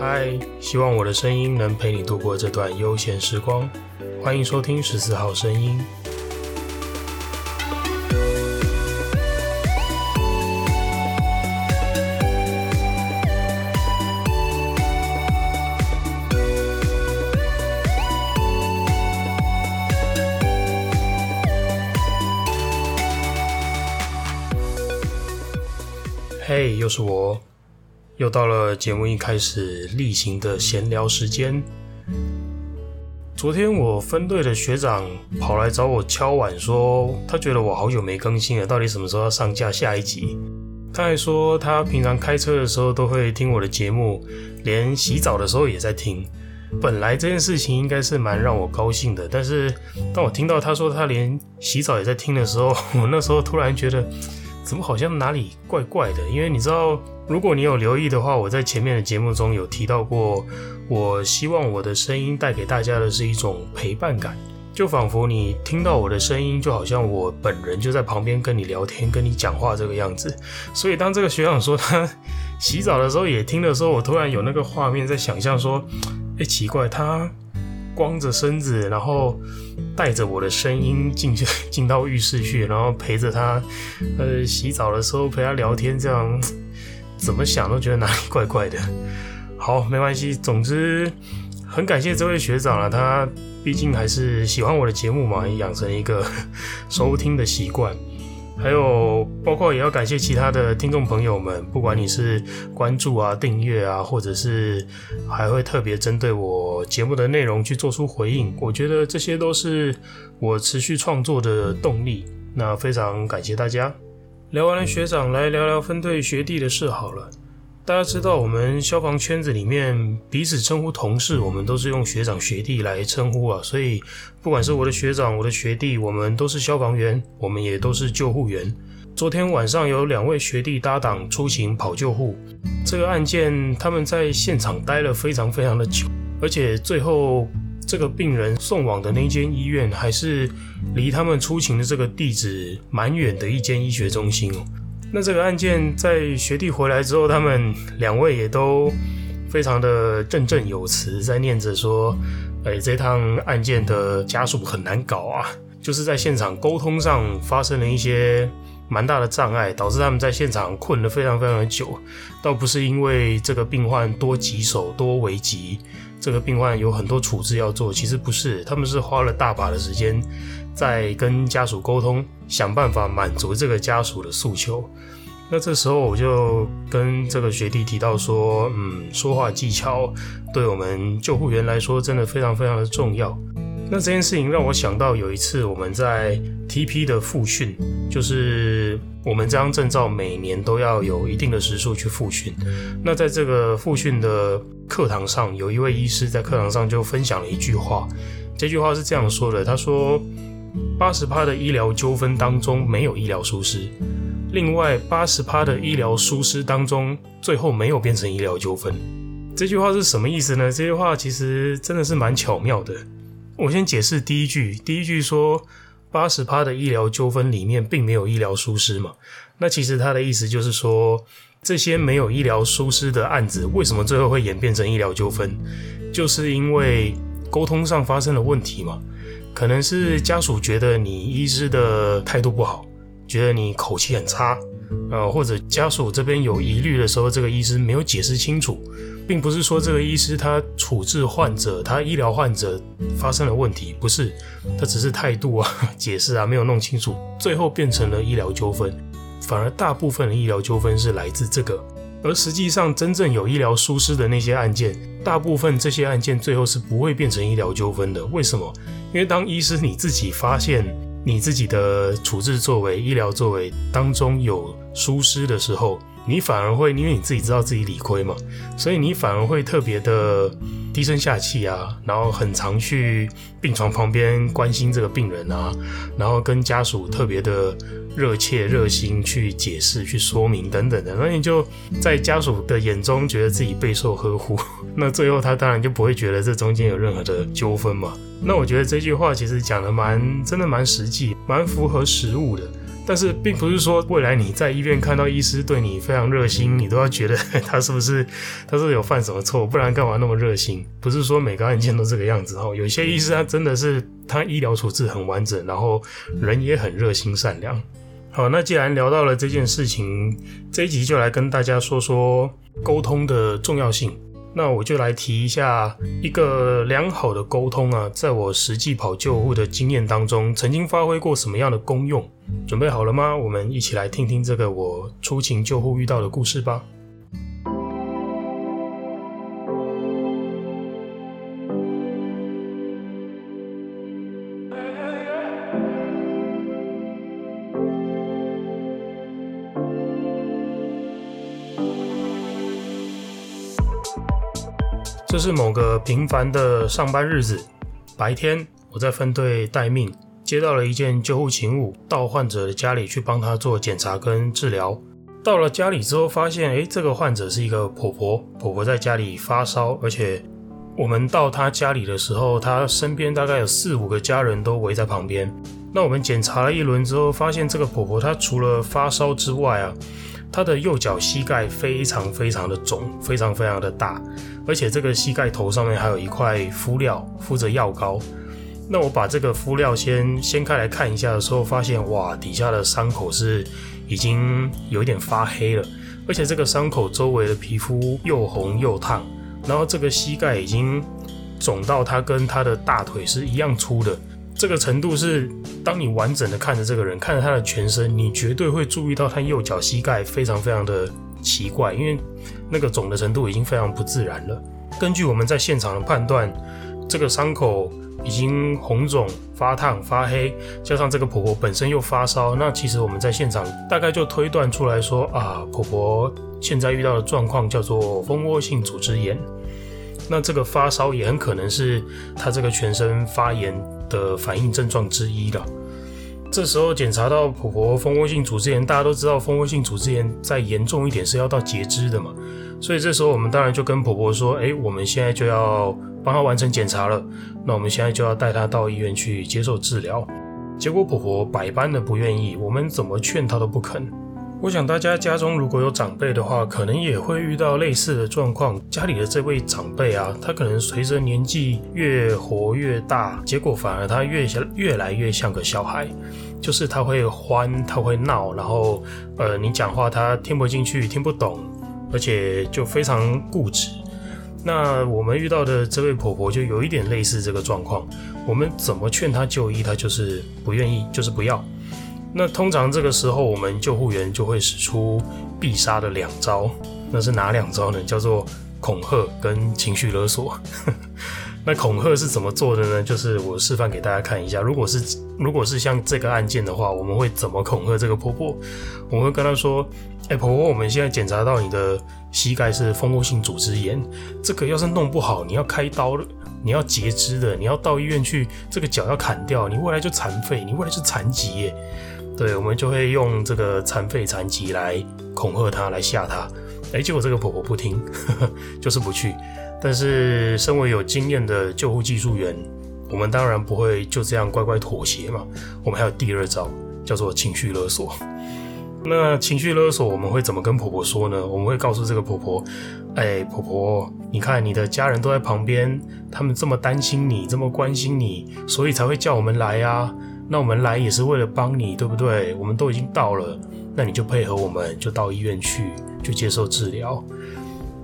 嗨，希望我的声音能陪你度过这段悠闲时光。欢迎收听十四号声音。嘿，又是我，又到了节目一开始例行的闲聊时间。昨天我分队的学长跑来找我敲碗，说他觉得我好久没更新了，到底什么时候要上架下一集？他还说他平常开车的时候都会听我的节目，连洗澡的时候也在听。本来这件事情应该是蛮让我高兴的，但是当我听到他说他连洗澡也在听的时候，我那时候突然觉得。怎么好像哪里怪怪的？因为你知道，如果你有留意的话，我在前面的节目中有提到过，我希望我的声音带给大家的是一种陪伴感，就仿佛你听到我的声音，就好像我本人就在旁边跟你聊天、跟你讲话这个样子。所以当这个学长说他洗澡的时候也听的时候，我突然有那个画面在想象说，哎，奇怪，他。光着身子，然后带着我的声音进去 进到浴室去，然后陪着他，呃，洗澡的时候陪他聊天，这样 怎么想都觉得哪里怪怪的。好，没关系，总之很感谢这位学长了，他毕竟还是喜欢我的节目嘛，也养成一个 收听的习惯。还有，包括也要感谢其他的听众朋友们，不管你是关注啊、订阅啊，或者是还会特别针对我节目的内容去做出回应，我觉得这些都是我持续创作的动力。那非常感谢大家。聊完了学长，来聊聊分队学弟的事好了。大家知道，我们消防圈子里面彼此称呼同事，我们都是用学长学弟来称呼啊。所以，不管是我的学长、我的学弟，我们都是消防员，我们也都是救护员。昨天晚上有两位学弟搭档出勤跑救护，这个案件他们在现场待了非常非常的久，而且最后这个病人送往的那间医院还是离他们出勤的这个地址蛮远的一间医学中心哦。那这个案件在学弟回来之后，他们两位也都非常的振振有词，在念着说：“哎，这趟案件的家属很难搞啊，就是在现场沟通上发生了一些蛮大的障碍，导致他们在现场困了非常非常的久。倒不是因为这个病患多棘手、多危急，这个病患有很多处置要做，其实不是，他们是花了大把的时间。”在跟家属沟通，想办法满足这个家属的诉求。那这时候我就跟这个学弟提到说，嗯，说话技巧对我们救护员来说真的非常非常的重要。那这件事情让我想到有一次我们在 TP 的复训，就是我们这张证照每年都要有一定的时数去复训。那在这个复训的课堂上，有一位医师在课堂上就分享了一句话，这句话是这样说的，他说。八十趴的医疗纠纷当中没有医疗疏失，另外八十趴的医疗疏失当中，最后没有变成医疗纠纷。这句话是什么意思呢？这句话其实真的是蛮巧妙的。我先解释第一句，第一句说八十趴的医疗纠纷里面并没有医疗疏失嘛，那其实他的意思就是说，这些没有医疗疏失的案子，为什么最后会演变成医疗纠纷？就是因为沟通上发生了问题嘛。可能是家属觉得你医师的态度不好，觉得你口气很差，呃，或者家属这边有疑虑的时候，这个医师没有解释清楚，并不是说这个医师他处置患者、他医疗患者发生了问题，不是，他只是态度啊、解释啊没有弄清楚，最后变成了医疗纠纷。反而大部分的医疗纠纷是来自这个，而实际上真正有医疗疏失的那些案件，大部分这些案件最后是不会变成医疗纠纷的。为什么？因为当医师你自己发现你自己的处置作为、医疗作为当中有疏失的时候，你反而会因为你自己知道自己理亏嘛，所以你反而会特别的低声下气啊，然后很常去病床旁边关心这个病人啊，然后跟家属特别的热切热心去解释、去说明等等的，那你就在家属的眼中觉得自己备受呵护，那最后他当然就不会觉得这中间有任何的纠纷嘛。那我觉得这句话其实讲的蛮真的蛮实际，蛮符合实务的。但是并不是说未来你在医院看到医师对你非常热心，你都要觉得他是不是他是有犯什么错，不然干嘛那么热心？不是说每个案件都这个样子哦。有些医师他真的是他医疗处置很完整，然后人也很热心善良。好，那既然聊到了这件事情，这一集就来跟大家说说沟通的重要性。那我就来提一下一个良好的沟通啊，在我实际跑救护的经验当中，曾经发挥过什么样的功用？准备好了吗？我们一起来听听这个我出勤救护遇到的故事吧。是某个平凡的上班日子，白天我在分队待命，接到了一件救护勤务，到患者的家里去帮他做检查跟治疗。到了家里之后，发现诶，这个患者是一个婆婆，婆婆在家里发烧，而且我们到她家里的时候，她身边大概有四五个家人都围在旁边。那我们检查了一轮之后，发现这个婆婆她除了发烧之外啊。他的右脚膝盖非常非常的肿，非常非常的大，而且这个膝盖头上面还有一块敷料敷着药膏。那我把这个敷料先掀开来看一下的时候，发现哇，底下的伤口是已经有一点发黑了，而且这个伤口周围的皮肤又红又烫，然后这个膝盖已经肿到它跟它的大腿是一样粗的。这个程度是，当你完整的看着这个人，看着他的全身，你绝对会注意到他右脚膝盖非常非常的奇怪，因为那个肿的程度已经非常不自然了。根据我们在现场的判断，这个伤口已经红肿、发烫、发黑，加上这个婆婆本身又发烧，那其实我们在现场大概就推断出来说啊，婆婆现在遇到的状况叫做蜂窝性组织炎。那这个发烧也很可能是他这个全身发炎的反应症状之一了。这时候检查到婆婆蜂窝性组织炎，大家都知道蜂窝性组织炎再严重一点是要到截肢的嘛。所以这时候我们当然就跟婆婆说：“哎，我们现在就要帮她完成检查了，那我们现在就要带她到医院去接受治疗。”结果婆婆百般的不愿意，我们怎么劝她都不肯。我想大家家中如果有长辈的话，可能也会遇到类似的状况。家里的这位长辈啊，他可能随着年纪越活越大，结果反而他越越来越像个小孩，就是他会欢，他会闹，然后呃，你讲话他听不进去，听不懂，而且就非常固执。那我们遇到的这位婆婆就有一点类似这个状况。我们怎么劝她就医，她就是不愿意，就是不要。那通常这个时候，我们救护员就会使出必杀的两招。那是哪两招呢？叫做恐吓跟情绪勒索。那恐吓是怎么做的呢？就是我示范给大家看一下。如果是如果是像这个案件的话，我们会怎么恐吓这个婆婆？我会跟她说：“哎，婆婆，我们现在检查到你的膝盖是蜂窝性组织炎，这个要是弄不好，你要开刀了，你要截肢的，你要到医院去，这个脚要砍掉，你未来就残废，你未来是残疾耶。”对，我们就会用这个残废残疾来恐吓她，来吓她。哎，结果这个婆婆不听，呵呵，就是不去。但是，身为有经验的救护技术员，我们当然不会就这样乖乖妥协嘛。我们还有第二招，叫做情绪勒索。那情绪勒索，我们会怎么跟婆婆说呢？我们会告诉这个婆婆：哎，婆婆，你看你的家人都在旁边，他们这么担心你，这么关心你，所以才会叫我们来啊。那我们来也是为了帮你，对不对？我们都已经到了，那你就配合我们，就到医院去，就接受治疗。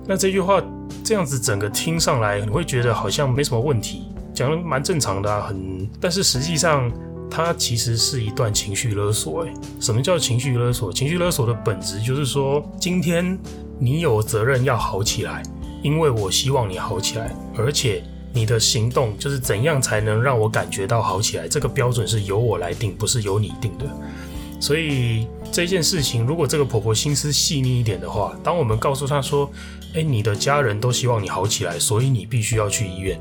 那这句话这样子整个听上来，你会觉得好像没什么问题，讲的蛮正常的啊，很。但是实际上，它其实是一段情绪勒索。诶，什么叫情绪勒索？情绪勒索的本质就是说，今天你有责任要好起来，因为我希望你好起来，而且。你的行动就是怎样才能让我感觉到好起来？这个标准是由我来定，不是由你定的。所以这件事情，如果这个婆婆心思细腻一点的话，当我们告诉她说：“诶，你的家人都希望你好起来，所以你必须要去医院。”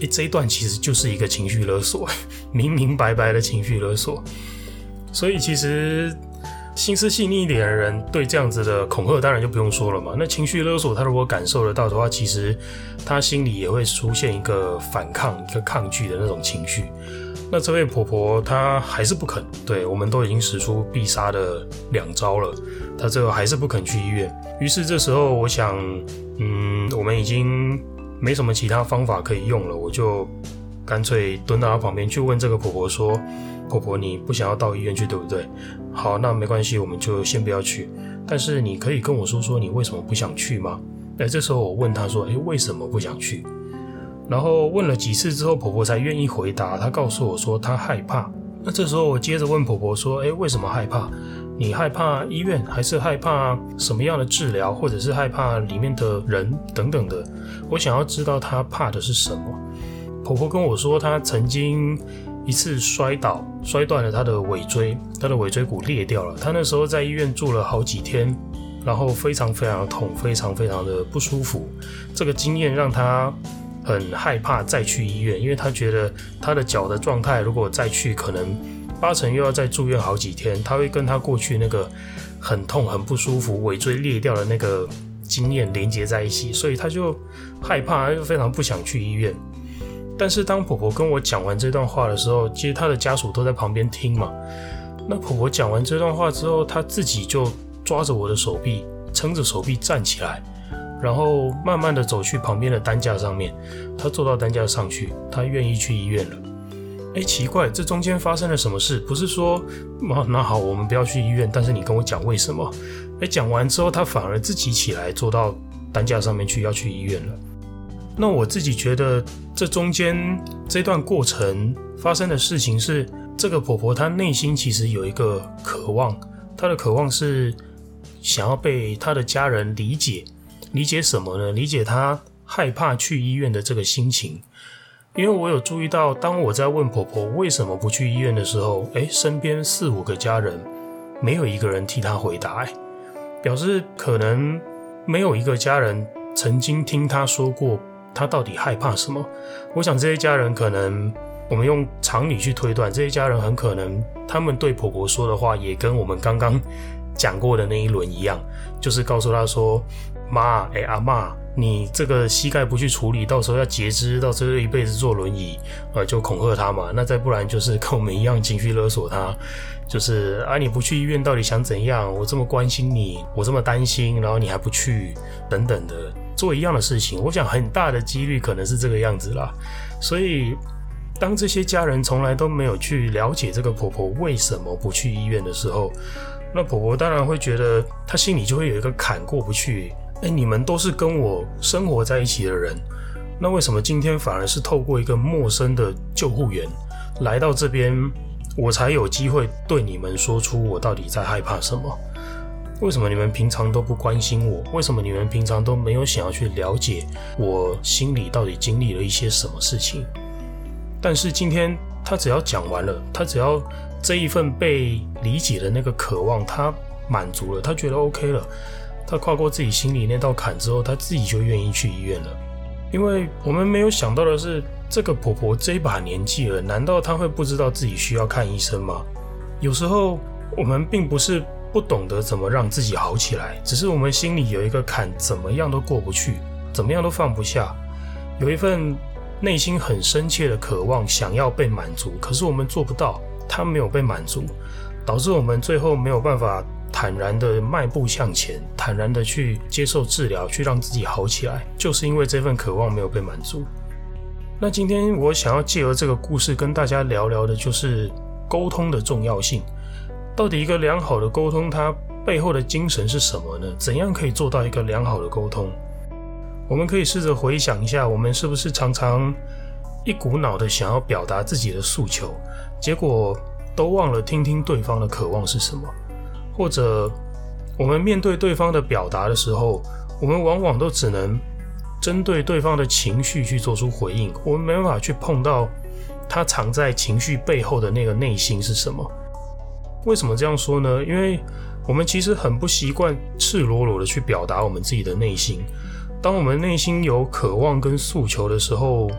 诶，这一段其实就是一个情绪勒索，明明白白的情绪勒索。所以其实。心思细腻一点的人，对这样子的恐吓当然就不用说了嘛。那情绪勒索，他如果感受得到的话，其实他心里也会出现一个反抗、一个抗拒的那种情绪。那这位婆婆她还是不肯，对，我们都已经使出必杀的两招了，她最后还是不肯去医院。于是这时候我想，嗯，我们已经没什么其他方法可以用了，我就干脆蹲到她旁边去问这个婆婆说：“婆婆，你不想要到医院去，对不对？好，那没关系，我们就先不要去。但是你可以跟我说说你为什么不想去吗？”哎，这时候我问她说：“诶，为什么不想去？”然后问了几次之后，婆婆才愿意回答。她告诉我说她害怕。那这时候我接着问婆婆说：“诶，为什么害怕？你害怕医院，还是害怕什么样的治疗，或者是害怕里面的人等等的？我想要知道她怕的是什么。”婆婆跟我说，她曾经一次摔倒，摔断了他的尾椎，他的尾椎骨裂掉了。他那时候在医院住了好几天，然后非常非常的痛，非常非常的不舒服。这个经验让他。很害怕再去医院，因为他觉得他的脚的状态，如果再去，可能八成又要再住院好几天。他会跟他过去那个很痛、很不舒服、尾椎裂掉的那个经验连接在一起，所以他就害怕，他就非常不想去医院。但是当婆婆跟我讲完这段话的时候，其实她的家属都在旁边听嘛。那婆婆讲完这段话之后，她自己就抓着我的手臂，撑着手臂站起来。然后慢慢的走去旁边的担架上面，她坐到担架上去，她愿意去医院了。哎，奇怪，这中间发生了什么事？不是说，那那好，我们不要去医院，但是你跟我讲为什么？哎，讲完之后，她反而自己起来坐到担架上面去，要去医院了。那我自己觉得，这中间这段过程发生的事情是，这个婆婆她内心其实有一个渴望，她的渴望是想要被她的家人理解。理解什么呢？理解她害怕去医院的这个心情，因为我有注意到，当我在问婆婆为什么不去医院的时候，诶，身边四五个家人没有一个人替她回答，诶，表示可能没有一个家人曾经听她说过她到底害怕什么。我想这些家人可能，我们用常理去推断，这些家人很可能他们对婆婆说的话也跟我们刚刚讲过的那一轮一样，就是告诉她说。妈，哎、阿嬷，你这个膝盖不去处理，到时候要截肢，到时候一辈子坐轮椅，呃，就恐吓他嘛。那再不然就是跟我们一样情绪勒索他，就是啊，你不去医院到底想怎样？我这么关心你，我这么担心，然后你还不去，等等的，做一样的事情。我想很大的几率可能是这个样子啦。所以，当这些家人从来都没有去了解这个婆婆为什么不去医院的时候，那婆婆当然会觉得她心里就会有一个坎过不去。哎，你们都是跟我生活在一起的人，那为什么今天反而是透过一个陌生的救护员来到这边，我才有机会对你们说出我到底在害怕什么？为什么你们平常都不关心我？为什么你们平常都没有想要去了解我心里到底经历了一些什么事情？但是今天他只要讲完了，他只要这一份被理解的那个渴望，他满足了，他觉得 OK 了。他跨过自己心里那道坎之后，他自己就愿意去医院了。因为我们没有想到的是，这个婆婆这把年纪了，难道她会不知道自己需要看医生吗？有时候我们并不是不懂得怎么让自己好起来，只是我们心里有一个坎，怎么样都过不去，怎么样都放不下，有一份内心很深切的渴望想要被满足，可是我们做不到，它没有被满足，导致我们最后没有办法。坦然的迈步向前，坦然的去接受治疗，去让自己好起来，就是因为这份渴望没有被满足。那今天我想要借由这个故事跟大家聊聊的，就是沟通的重要性。到底一个良好的沟通，它背后的精神是什么呢？怎样可以做到一个良好的沟通？我们可以试着回想一下，我们是不是常常一股脑的想要表达自己的诉求，结果都忘了听听对方的渴望是什么？或者，我们面对对方的表达的时候，我们往往都只能针对对方的情绪去做出回应，我们没办法去碰到他藏在情绪背后的那个内心是什么。为什么这样说呢？因为我们其实很不习惯赤裸裸的去表达我们自己的内心。当我们内心有渴望跟诉求的时候，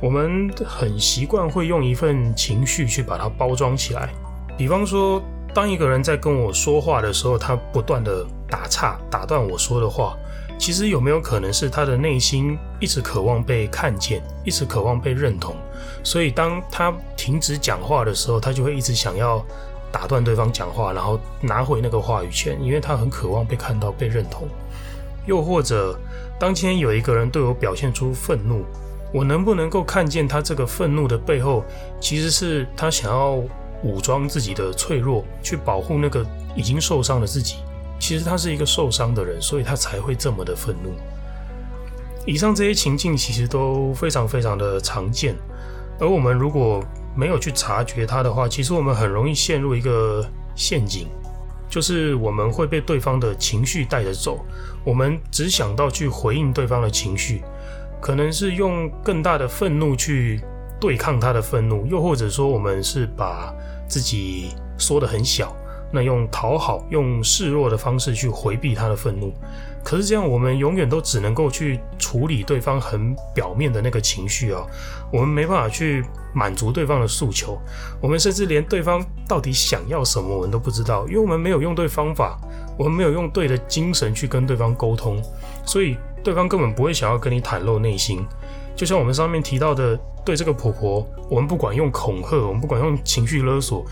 我们很习惯会用一份情绪去把它包装起来，比方说。当一个人在跟我说话的时候，他不断的打岔、打断我说的话，其实有没有可能是他的内心一直渴望被看见，一直渴望被认同，所以当他停止讲话的时候，他就会一直想要打断对方讲话，然后拿回那个话语权，因为他很渴望被看到、被认同。又或者，当今天有一个人对我表现出愤怒，我能不能够看见他这个愤怒的背后，其实是他想要武装自己的脆弱，去保护那个已经受伤的自己。其实他是一个受伤的人，所以他才会这么的愤怒。以上这些情境其实都非常非常的常见，而我们如果没有去察觉它的话，其实我们很容易陷入一个陷阱，就是我们会被对方的情绪带着走，我们只想到去回应对方的情绪，可能是用更大的愤怒去对抗他的愤怒，又或者说我们是把自己缩得很小。那用讨好、用示弱的方式去回避他的愤怒，可是这样我们永远都只能够去处理对方很表面的那个情绪啊，我们没办法去满足对方的诉求，我们甚至连对方到底想要什么我们都不知道，因为我们没有用对方法，我们没有用对的精神去跟对方沟通，所以对方根本不会想要跟你袒露内心。就像我们上面提到的，对这个婆婆，我们不管用恐吓，我们不管用情绪勒索。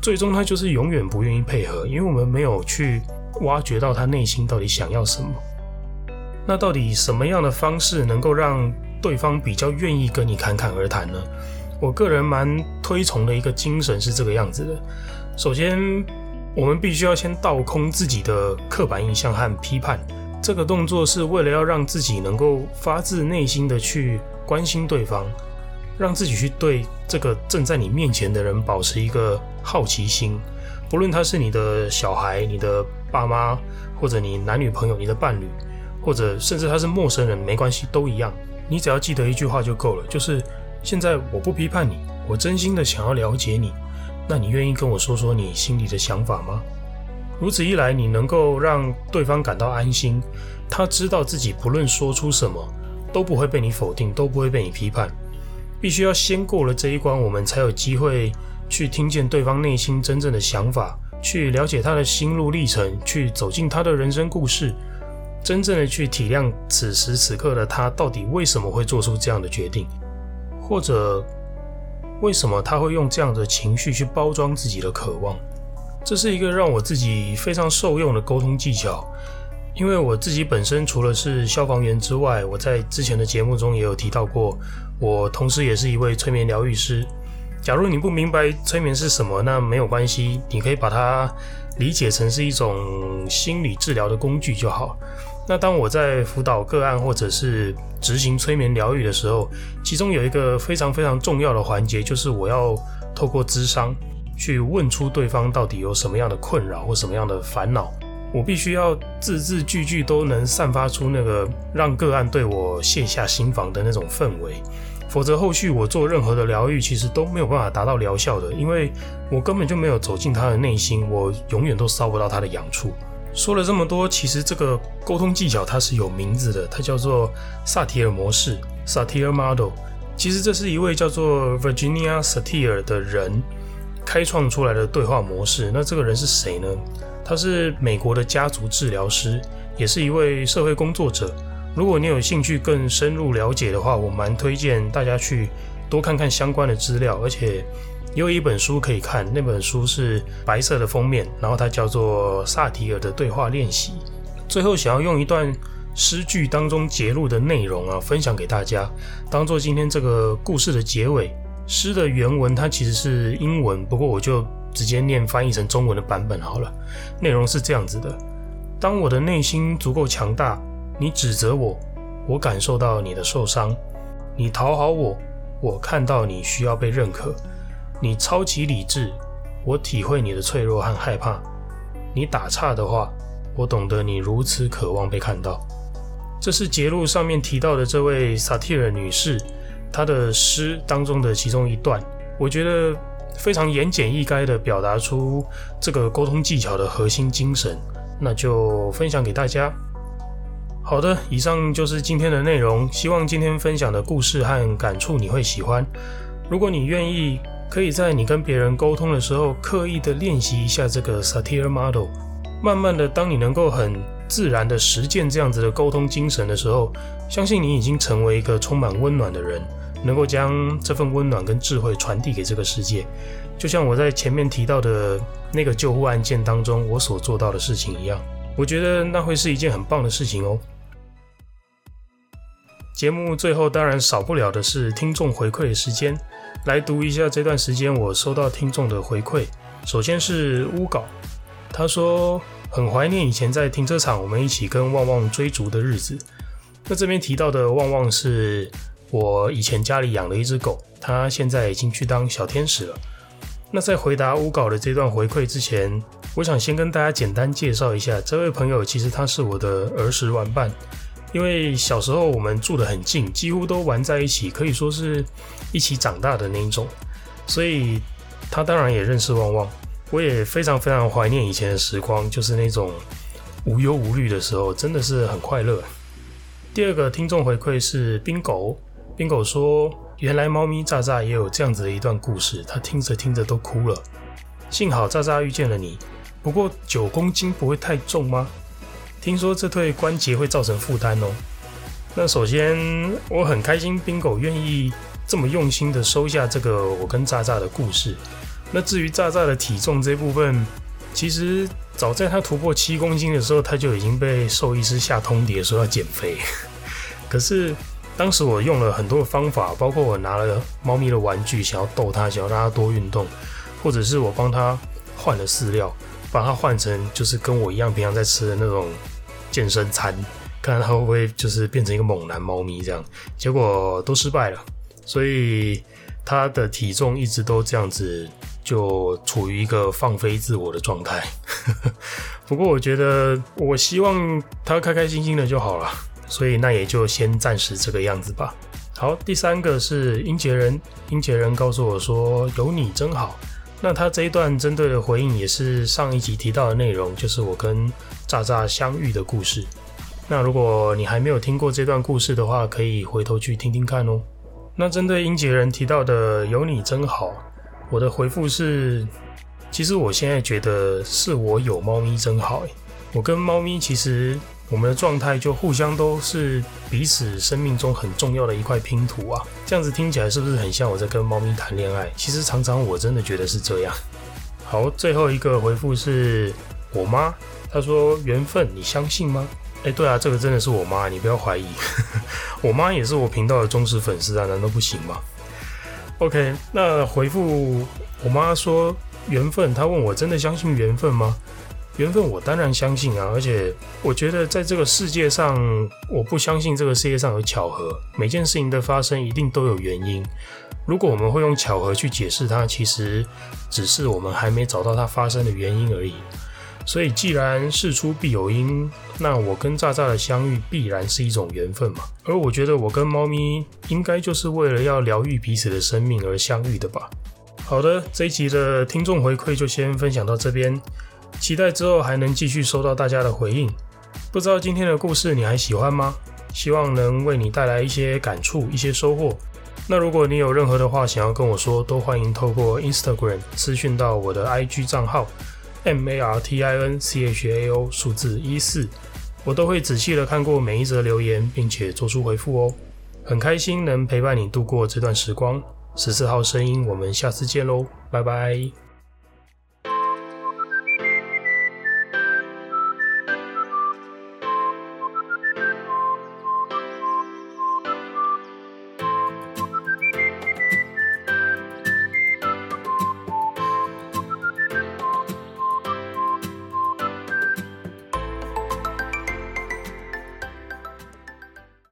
最终，他就是永远不愿意配合，因为我们没有去挖掘到他内心到底想要什么。那到底什么样的方式能够让对方比较愿意跟你侃侃而谈呢？我个人蛮推崇的一个精神是这个样子的：首先，我们必须要先倒空自己的刻板印象和批判，这个动作是为了要让自己能够发自内心的去关心对方。让自己去对这个正在你面前的人保持一个好奇心，不论他是你的小孩、你的爸妈，或者你男女朋友、你的伴侣，或者甚至他是陌生人，没关系，都一样。你只要记得一句话就够了，就是现在我不批判你，我真心的想要了解你。那你愿意跟我说说你心里的想法吗？如此一来，你能够让对方感到安心，他知道自己不论说出什么都不会被你否定，都不会被你批判。必须要先过了这一关，我们才有机会去听见对方内心真正的想法，去了解他的心路历程，去走进他的人生故事，真正的去体谅此时此刻的他到底为什么会做出这样的决定，或者为什么他会用这样的情绪去包装自己的渴望。这是一个让我自己非常受用的沟通技巧。因为我自己本身除了是消防员之外，我在之前的节目中也有提到过，我同时也是一位催眠疗愈师。假如你不明白催眠是什么，那没有关系，你可以把它理解成是一种心理治疗的工具就好。那当我在辅导个案或者是执行催眠疗愈的时候，其中有一个非常非常重要的环节，就是我要透过咨商去问出对方到底有什么样的困扰或什么样的烦恼。我必须要字字句句都能散发出那个让个案对我卸下心防的那种氛围，否则后续我做任何的疗愈，其实都没有办法达到疗效的，因为我根本就没有走进他的内心，我永远都烧不到他的痒处。说了这么多，其实这个沟通技巧它是有名字的，它叫做萨提尔模式 （Satir Model）。其实这是一位叫做 Virginia Satir 的人开创出来的对话模式。那这个人是谁呢？他是美国的家族治疗师，也是一位社会工作者。如果你有兴趣更深入了解的话，我蛮推荐大家去多看看相关的资料。而且也有一本书可以看，那本书是白色的封面，然后它叫做《萨提尔的对话练习》。最后，想要用一段诗句当中节录的内容啊，分享给大家，当做今天这个故事的结尾。诗的原文它其实是英文，不过我就。直接念翻译成中文的版本好了。内容是这样子的：当我的内心足够强大，你指责我，我感受到你的受伤；你讨好我，我看到你需要被认可；你超级理智，我体会你的脆弱和害怕；你打岔的话，我懂得你如此渴望被看到。这是节录上面提到的这位萨提尔女士她的诗当中的其中一段，我觉得。非常言简意赅地表达出这个沟通技巧的核心精神，那就分享给大家。好的，以上就是今天的内容，希望今天分享的故事和感触你会喜欢。如果你愿意，可以在你跟别人沟通的时候，刻意的练习一下这个 Satir Model。慢慢的，当你能够很自然的实践这样子的沟通精神的时候，相信你已经成为一个充满温暖的人，能够将这份温暖跟智慧传递给这个世界。就像我在前面提到的那个救护案件当中，我所做到的事情一样，我觉得那会是一件很棒的事情哦。节目最后当然少不了的是听众回馈的时间，来读一下这段时间我收到听众的回馈。首先是乌稿，他说很怀念以前在停车场我们一起跟旺旺追逐的日子。那这边提到的旺旺是我以前家里养的一只狗，它现在已经去当小天使了。那在回答乌稿的这段回馈之前，我想先跟大家简单介绍一下这位朋友。其实他是我的儿时玩伴，因为小时候我们住得很近，几乎都玩在一起，可以说是一起长大的那一种。所以他当然也认识旺旺。我也非常非常怀念以前的时光，就是那种无忧无虑的时候，真的是很快乐。第二个听众回馈是冰狗，冰狗说。原来猫咪炸炸也有这样子的一段故事，他听着听着都哭了。幸好炸炸遇见了你，不过九公斤不会太重吗？听说这对关节会造成负担哦。那首先我很开心，冰狗愿意这么用心的收下这个我跟炸炸的故事。那至于炸炸的体重这部分，其实早在他突破七公斤的时候，他就已经被兽医师下通牒说要减肥。可是。当时我用了很多的方法，包括我拿了猫咪的玩具，想要逗它，想要让它多运动，或者是我帮它换了饲料，把它换成就是跟我一样平常在吃的那种健身餐，看看它会不会就是变成一个猛男猫咪这样。结果都失败了，所以它的体重一直都这样子，就处于一个放飞自我的状态。不过我觉得，我希望它开开心心的就好了。所以那也就先暂时这个样子吧。好，第三个是英杰人，英杰人告诉我说有你真好。那他这一段针对的回应也是上一集提到的内容，就是我跟炸炸相遇的故事。那如果你还没有听过这段故事的话，可以回头去听听看哦。那针对英杰人提到的有你真好，我的回复是，其实我现在觉得是我有猫咪真好。我跟猫咪其实。我们的状态就互相都是彼此生命中很重要的一块拼图啊，这样子听起来是不是很像我在跟猫咪谈恋爱？其实常常我真的觉得是这样。好，最后一个回复是我妈，她说缘分，你相信吗？哎，对啊，这个真的是我妈，你不要怀疑，我妈也是我频道的忠实粉丝啊，难道不行吗？OK，那回复我妈说缘分，她问我真的相信缘分吗？缘分，我当然相信啊，而且我觉得在这个世界上，我不相信这个世界上有巧合。每件事情的发生一定都有原因。如果我们会用巧合去解释它，其实只是我们还没找到它发生的原因而已。所以，既然事出必有因，那我跟炸炸的相遇必然是一种缘分嘛。而我觉得我跟猫咪应该就是为了要疗愈彼此的生命而相遇的吧。好的，这一集的听众回馈就先分享到这边。期待之后还能继续收到大家的回应。不知道今天的故事你还喜欢吗？希望能为你带来一些感触、一些收获。那如果你有任何的话想要跟我说，都欢迎透过 Instagram 私讯到我的 IG 账号 MARTINCHAO 数字一四，我都会仔细的看过每一则留言，并且做出回复哦。很开心能陪伴你度过这段时光。十四号声音，我们下次见喽，拜拜。